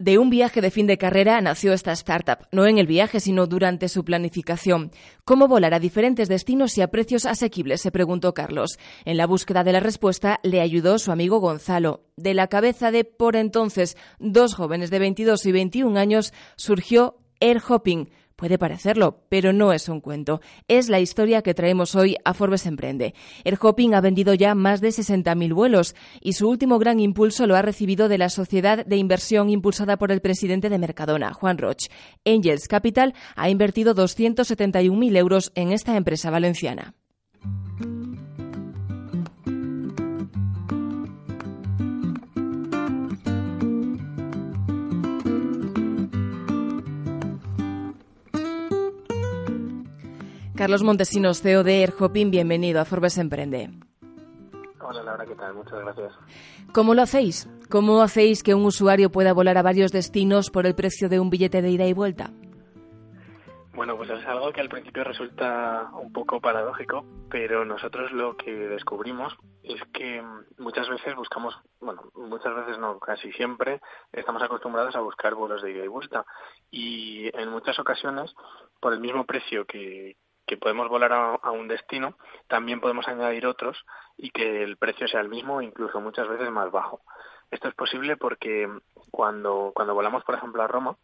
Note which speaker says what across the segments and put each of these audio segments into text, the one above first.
Speaker 1: De un viaje de fin de carrera nació esta startup, no en el viaje, sino durante su planificación. ¿Cómo volar a diferentes destinos y a precios asequibles? se preguntó Carlos. En la búsqueda de la respuesta le ayudó su amigo Gonzalo. De la cabeza de, por entonces, dos jóvenes de 22 y 21 años surgió Air Hopping Puede parecerlo, pero no es un cuento. Es la historia que traemos hoy a Forbes Emprende. El Hopping ha vendido ya más de 60.000 vuelos y su último gran impulso lo ha recibido de la sociedad de inversión impulsada por el presidente de Mercadona, Juan Roch. Angels Capital ha invertido 271.000 euros en esta empresa valenciana. Carlos Montesinos, CEO de Airhopping, bienvenido a Forbes Emprende.
Speaker 2: Hola Laura, ¿qué tal? Muchas gracias.
Speaker 1: ¿Cómo lo hacéis? ¿Cómo hacéis que un usuario pueda volar a varios destinos por el precio de un billete de ida y vuelta?
Speaker 2: Bueno, pues es algo que al principio resulta un poco paradójico, pero nosotros lo que descubrimos es que muchas veces buscamos, bueno, muchas veces no, casi siempre estamos acostumbrados a buscar vuelos de ida y vuelta. Y en muchas ocasiones, por el mismo precio que, que podemos volar a, un destino, también podemos añadir otros y que el precio sea el mismo, incluso muchas veces más bajo. Esto es posible porque cuando, cuando volamos, por ejemplo, a Roma,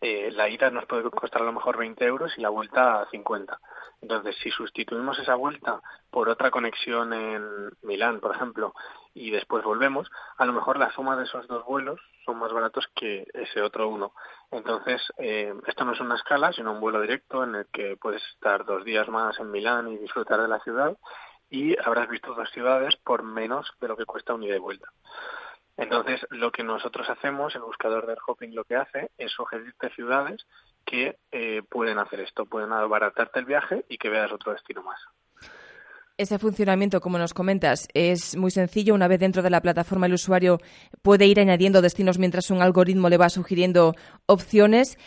Speaker 2: eh, la ida nos puede costar a lo mejor 20 euros y la vuelta 50. Entonces, si sustituimos esa vuelta por otra conexión en Milán, por ejemplo, y después volvemos, a lo mejor la suma de esos dos vuelos son más baratos que ese otro uno. Entonces, eh, esto no es una escala, sino un vuelo directo en el que puedes estar dos días más en Milán y disfrutar de la ciudad y habrás visto dos ciudades por menos de lo que cuesta un ida y vuelta. Entonces, lo que nosotros hacemos, el buscador de Hopping lo que hace es sugerirte ciudades que eh, pueden hacer esto, pueden abaratarte el viaje y que veas otro destino más.
Speaker 1: Ese funcionamiento, como nos comentas, es muy sencillo. Una vez dentro de la plataforma, el usuario puede ir añadiendo destinos mientras un algoritmo le va sugiriendo opciones.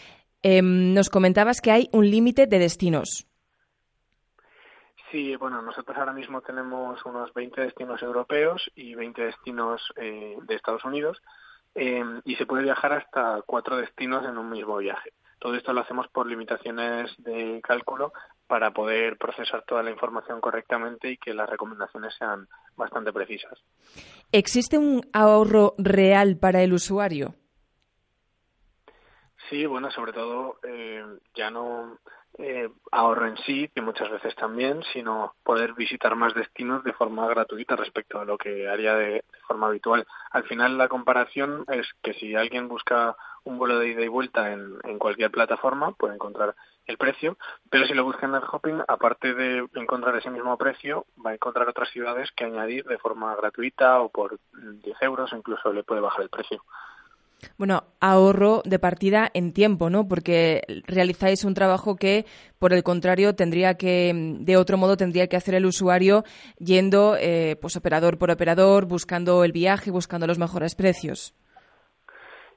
Speaker 1: Em, nos comentabas que hay un límite de destinos.
Speaker 2: Sí, bueno, nosotros ahora mismo tenemos unos 20 destinos europeos y 20 destinos eh, de Estados Unidos em, y se puede viajar hasta cuatro destinos en un mismo viaje. Todo esto lo hacemos por limitaciones de cálculo para poder procesar toda la información correctamente y que las recomendaciones sean bastante precisas.
Speaker 1: ¿Existe un ahorro real para el usuario?
Speaker 2: Sí, bueno, sobre todo eh, ya no eh, ahorro en sí, que muchas veces también, sino poder visitar más destinos de forma gratuita respecto a lo que haría de, forma habitual. Al final la comparación es que si alguien busca un vuelo de ida y vuelta en, cualquier plataforma, puede encontrar el precio, pero si lo busca en hopping, aparte de encontrar ese mismo precio, va a encontrar otras ciudades que añadir de forma gratuita o por 10 euros, incluso le puede bajar el precio.
Speaker 1: Bueno, ahorro de partida en tiempo, ¿no? Porque realizáis un trabajo que, por el contrario, tendría que, de otro modo, tendría que hacer el usuario yendo, eh, pues, operador por operador, buscando el viaje, buscando los mejores precios.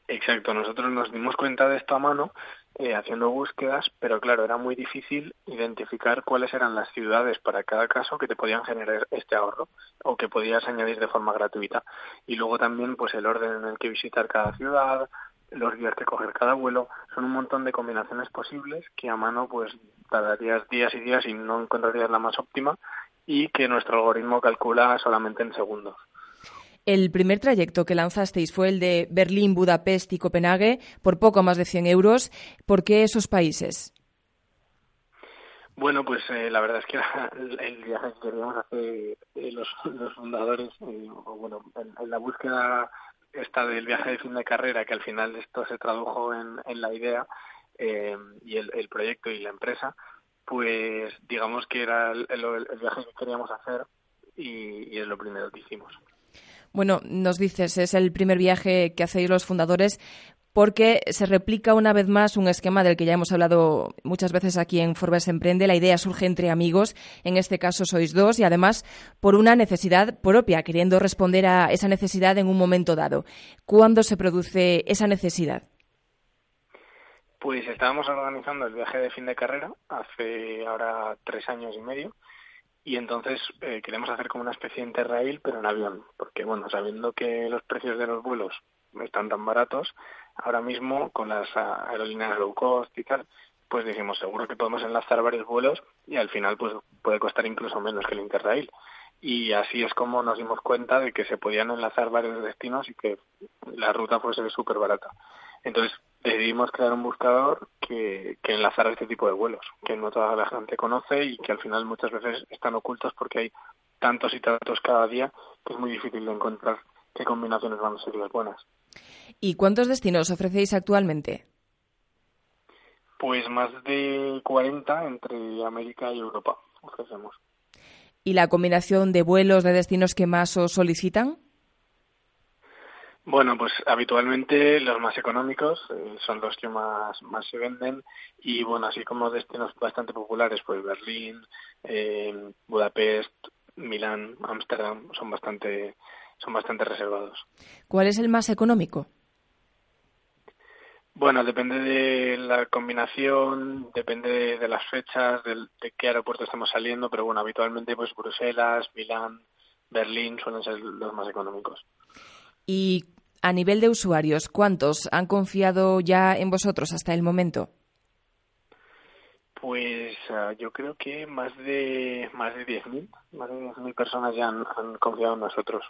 Speaker 2: Exacto, nosotros nos dimos cuenta de esto a mano eh, haciendo búsquedas, pero claro, era muy difícil identificar cuáles eran las ciudades para cada caso que te podían generar este ahorro o que podías añadir de forma gratuita. Y luego también pues el orden en el que visitar cada ciudad, los días que coger cada vuelo, son un montón de combinaciones posibles que a mano pues tardarías días y días y no encontrarías la más óptima y que nuestro algoritmo calcula solamente en segundos.
Speaker 1: El primer trayecto que lanzasteis fue el de Berlín, Budapest y Copenhague por poco más de 100 euros. ¿Por qué esos países?
Speaker 2: Bueno, pues eh, la verdad es que el viaje que queríamos hacer eh, los, fundadores, eh, bueno, en, la búsqueda esta del viaje de fin de carrera, que al final esto se tradujo en, la idea y el, proyecto y la empresa, pues digamos que era el, viaje que queríamos hacer y es lo primero que hicimos.
Speaker 1: Bueno, nos dices, es el primer viaje que hacéis los fundadores. porque se replica una vez más un esquema del que ya hemos hablado muchas veces aquí en Forbes Emprende. La idea surge entre amigos, en este caso sois dos, y además por una necesidad propia, queriendo responder a esa necesidad en un momento dado. ¿Cuándo se produce esa necesidad?
Speaker 2: Pues estábamos organizando el viaje de fin de carrera hace ahora tres años y medio y entonces eh, queremos hacer como una especie de interrail pero en avión porque bueno sabiendo que los precios de los vuelos están tan baratos ahora mismo con las aerolíneas low cost y tal pues dijimos seguro que podemos enlazar varios vuelos y al final pues puede costar incluso menos que el interrail y así es como nos dimos cuenta de que se podían enlazar varios destinos y que la ruta fuese súper barata entonces decidimos crear un buscador que, que enlazara este tipo de vuelos, que no toda la gente conoce y que al final muchas veces están ocultos porque hay tantos y tantos cada día que es muy difícil de encontrar qué combinaciones van a ser las buenas.
Speaker 1: ¿Y cuántos destinos ofrecéis actualmente?
Speaker 2: Pues más de 40 entre América y Europa ofrecemos.
Speaker 1: ¿Y la combinación de vuelos de destinos que más os solicitan?
Speaker 2: Bueno, pues habitualmente los más económicos eh, son los que más, más se venden y bueno, así como destinos bastante populares, pues Berlín, eh, Budapest, Milán, Ámsterdam son bastante son bastante reservados.
Speaker 1: ¿Cuál es el más económico?
Speaker 2: Bueno, depende de la combinación, depende de, las fechas, de, de, qué aeropuerto estamos saliendo, pero bueno, habitualmente pues Bruselas, Milán, Berlín suelen ser los más económicos.
Speaker 1: ¿Y a nivel de usuarios, cuántos han confiado ya en vosotros hasta el momento?
Speaker 2: Pues uh, yo creo que más de más de 10.000, más de 10.000 personas ya han, han, confiado en nosotros.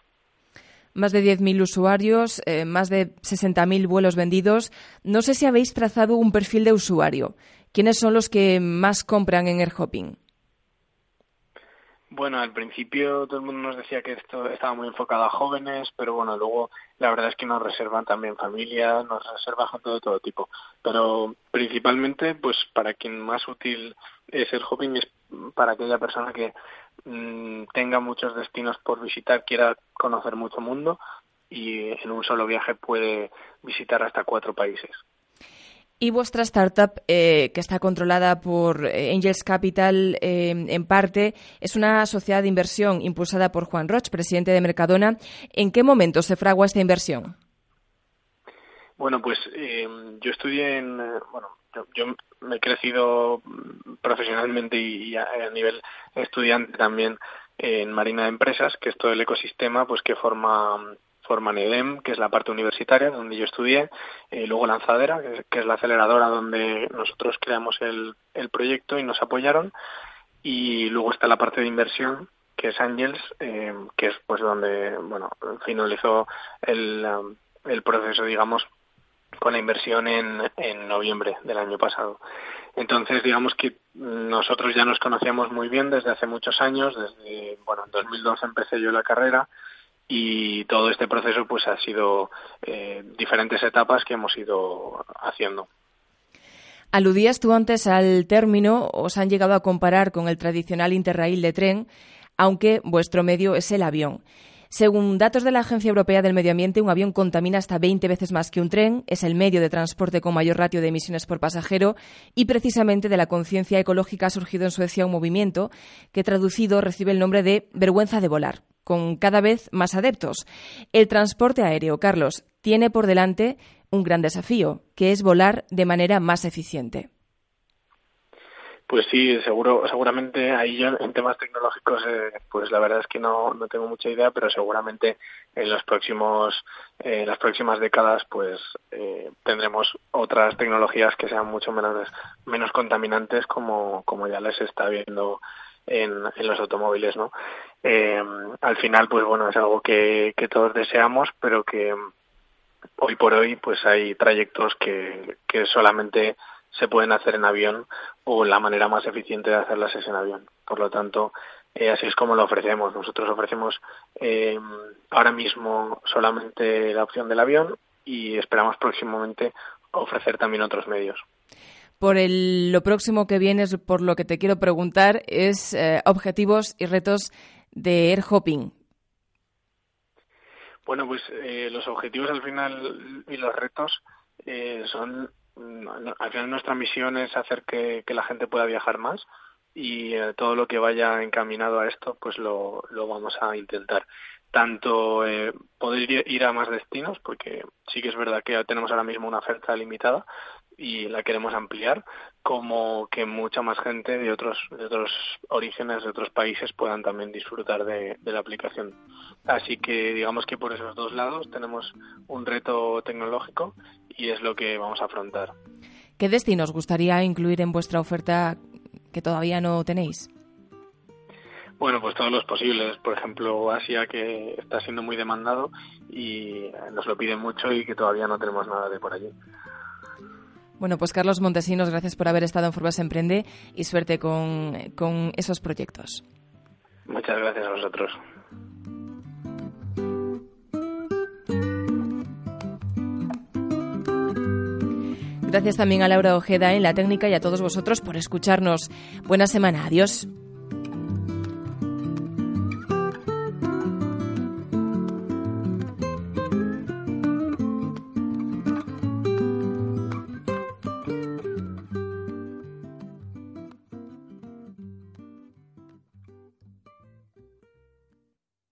Speaker 1: Más de 10.000 usuarios, eh, más de 60.000 vuelos vendidos. No sé si habéis trazado un perfil de usuario. ¿Quiénes son los que más compran en AirHopping?
Speaker 2: Bueno, al principio todo el mundo nos decía que esto estaba muy enfocado a jóvenes, pero bueno, luego la verdad es que nos reservan también familias, nos reservan gente de todo tipo. Pero principalmente, pues para quien más útil es el hopping es para aquella persona que mmm, tenga muchos destinos por visitar, quiera conocer mucho mundo y en un solo viaje puede visitar hasta cuatro países.
Speaker 1: Y vuestra startup, eh, que está controlada por eh, Angels Capital eh, en parte, es una sociedad de inversión impulsada por Juan Roch, presidente de Mercadona. ¿En qué momento se fragua esta inversión?
Speaker 2: Bueno, pues eh, yo estudié en. Bueno, yo, yo, me he crecido profesionalmente y a, a nivel estudiante también en Marina de Empresas, que es todo el ecosistema pues que forma forman EDEM, que es la parte universitaria donde yo estudié, eh, luego Lanzadera, que es, la aceleradora donde nosotros creamos el, proyecto y nos apoyaron, y luego está la parte de inversión, que es Angels, eh, que es pues donde bueno finalizó el, um, el proceso, digamos, con la inversión en, en noviembre del año pasado. Entonces, digamos que nosotros ya nos conocíamos muy bien desde hace muchos años, desde, bueno, en 2002 empecé yo la carrera, y todo este proceso pues ha sido eh, diferentes etapas que hemos ido haciendo.
Speaker 1: Aludías tú antes al término, os han llegado a comparar con el tradicional interrail de tren, aunque vuestro medio es el avión. Según datos de la Agencia Europea del Medio Ambiente, un avión contamina hasta 20 veces más que un tren, es el medio de transporte con mayor ratio de emisiones por pasajero y precisamente de la conciencia ecológica ha surgido en Suecia un movimiento que traducido recibe el nombre de vergüenza de volar con cada vez más adeptos. El transporte aéreo, Carlos, tiene por delante un gran desafío, que es volar de manera más eficiente.
Speaker 2: Pues sí, seguro, seguramente ahí yo en temas tecnológicos, eh, pues la verdad es que no, no tengo mucha idea, pero seguramente en los próximos, eh, las próximas décadas, pues eh, tendremos otras tecnologías que sean mucho menos, menos contaminantes, como, como ya les está viendo en, los automóviles, ¿no? Eh, al final, pues bueno, es algo que, que todos deseamos, pero que hoy por hoy, pues hay trayectos que, que solamente se pueden hacer en avión o la manera más eficiente de hacerlas es en avión. Por lo tanto, eh, así es como lo ofrecemos. Nosotros ofrecemos eh, ahora mismo solamente la opción del avión y esperamos próximamente ofrecer también otros medios
Speaker 1: por el, lo próximo que viene, por lo que te quiero preguntar, es eh, objetivos y retos de Air Hopping.
Speaker 2: Bueno, pues eh, los objetivos al final y los retos eh, son mm, al final nuestra misión es hacer que, la gente pueda viajar más y todo lo que vaya encaminado a esto pues lo, lo vamos a intentar tanto poder ir a más destinos porque sí que es verdad que tenemos ahora mismo una oferta limitada y la queremos ampliar, como que mucha más gente de otros, de otros orígenes, de otros países puedan también disfrutar de, la aplicación. Así que digamos que por esos dos lados tenemos un reto tecnológico y es lo que vamos a afrontar.
Speaker 1: ¿Qué destinos gustaría incluir en vuestra oferta que todavía no tenéis?
Speaker 2: Bueno, pues todos los posibles. Por ejemplo, Asia, que está siendo muy demandado y nos lo piden mucho y que todavía no tenemos nada de por allí.
Speaker 1: Bueno, pues Carlos Montesinos, gracias por haber estado en Forbes Emprende y suerte con, con esos proyectos.
Speaker 2: Muchas gracias a vosotros.
Speaker 1: Gracias también a Laura Ojeda en la técnica y a todos vosotros por escucharnos. Buena semana. Adiós.